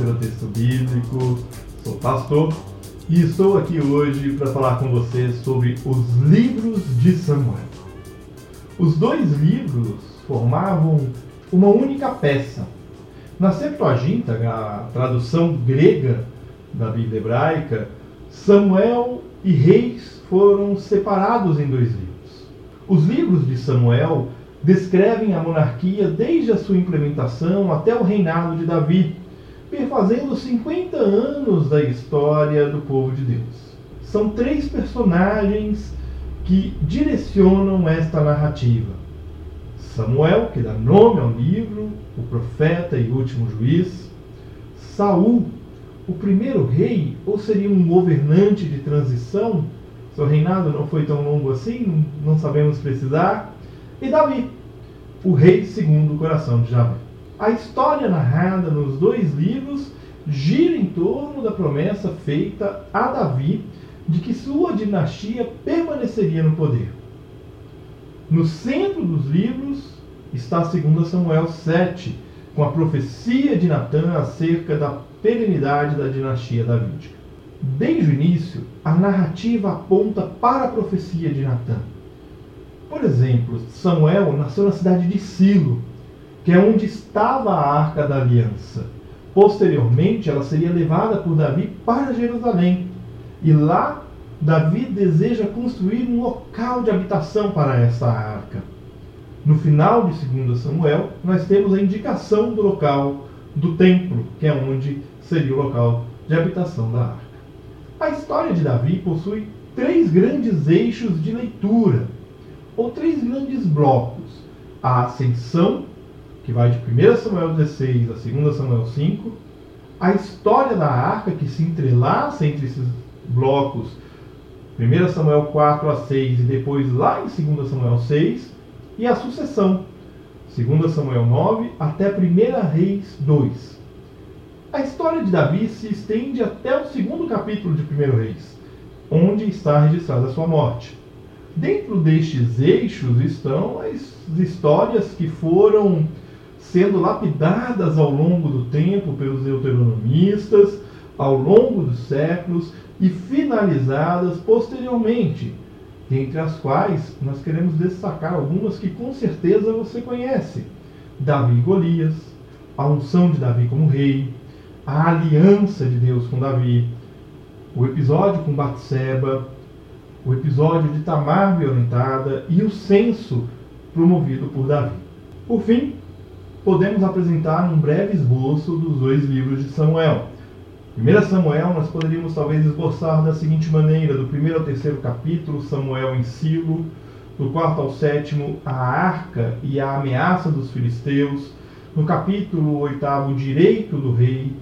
pelo texto bíblico, sou pastor e estou aqui hoje para falar com você sobre os livros de Samuel. Os dois livros formavam uma única peça. Na Septuaginta, a tradução grega da Bíblia hebraica, Samuel e Reis foram separados em dois livros. Os livros de Samuel descrevem a monarquia desde a sua implementação até o reinado de Davi, perfazendo 50 anos da história do povo de Deus. São três personagens que direcionam esta narrativa. Samuel, que dá nome ao livro, o profeta e último juiz. Saul, o primeiro rei, ou seria um governante de transição? Seu reinado não foi tão longo assim, não sabemos precisar. E Davi, o rei segundo o coração de Javé. A história narrada nos dois livros gira em torno da promessa feita a Davi de que sua dinastia permaneceria no poder. No centro dos livros está 2 Samuel 7, com a profecia de Natã acerca da perenidade da dinastia davídica. Desde o início, a narrativa aponta para a profecia de Natã. Por exemplo, Samuel nasceu na cidade de Silo, que é onde estava a arca da aliança. Posteriormente, ela seria levada por Davi para Jerusalém. E lá, Davi deseja construir um local de habitação para essa arca. No final de 2 Samuel, nós temos a indicação do local do templo, que é onde seria o local de habitação da arca. A história de Davi possui três grandes eixos de leitura, ou três grandes blocos: a ascensão, que vai de 1 Samuel 16 a 2 Samuel 5, a história da arca, que se entrelaça entre esses blocos, 1 Samuel 4 a 6 e depois lá em 2 Samuel 6, e a sucessão, 2 Samuel 9 até 1 Reis 2. A história de Davi se estende até o segundo capítulo de 1 Reis, onde está registrada a sua morte. Dentro destes eixos estão as histórias que foram sendo lapidadas ao longo do tempo pelos deuteronomistas, ao longo dos séculos e finalizadas posteriormente, dentre as quais nós queremos destacar algumas que com certeza você conhece: Davi e Golias, a unção de Davi como rei, a aliança de Deus com Davi, o episódio com Batseba, o episódio de Tamar violentada e o censo promovido por Davi. Por fim, podemos apresentar um breve esboço dos dois livros de Samuel. 1 Samuel nós poderíamos talvez esboçar da seguinte maneira: do primeiro ao terceiro capítulo, Samuel em Silo, do quarto ao sétimo, a arca e a ameaça dos filisteus, no capítulo oitavo, o direito do rei,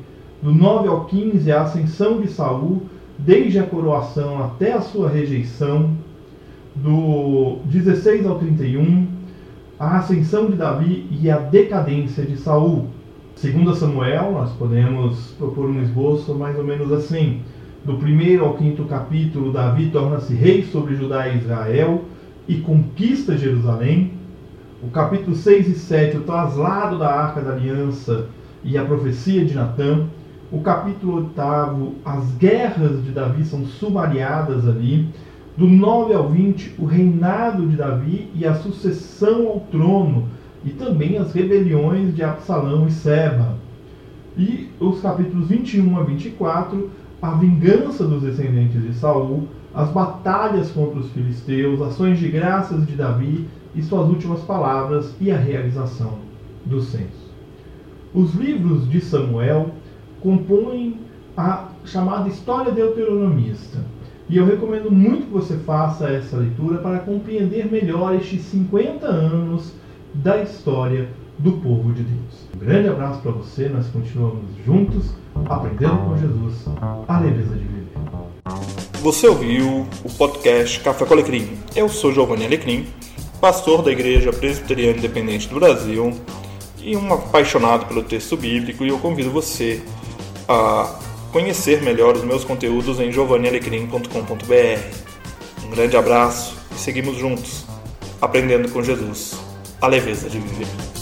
do 9 ao 15, a ascensão de Saul desde a coroação até a sua rejeição, do 16 ao 31, a ascensão de Davi e a decadência de Saul. Segundo Samuel, nós podemos propor um esboço mais ou menos assim. Do primeiro ao quinto capítulo, Davi torna-se rei sobre Judá e Israel e conquista Jerusalém. O capítulo 6 e 7, o traslado da Arca da Aliança e a profecia de Natã o capítulo 8, as guerras de Davi são sumariadas ali. Do 9 ao 20, o reinado de Davi e a sucessão ao trono, e também as rebeliões de Absalão e Seba. E os capítulos 21 a 24, a vingança dos descendentes de Saul, as batalhas contra os filisteus, ações de graças de Davi e suas últimas palavras e a realização do censo. Os livros de Samuel compõem a chamada história deuteronomista. E eu recomendo muito que você faça essa leitura para compreender melhor estes 50 anos da história do povo de Deus. Um grande abraço para você, nós continuamos juntos, aprendendo com Jesus a leveza de viver. Você ouviu o podcast Café com Alecrim. Eu sou Giovanni Alecrim, pastor da Igreja Presbiteriana Independente do Brasil e um apaixonado pelo texto bíblico, e eu convido você a conhecer melhor os meus conteúdos em giovannialecrim.com.br. Um grande abraço e seguimos juntos, aprendendo com Jesus a leveza de viver.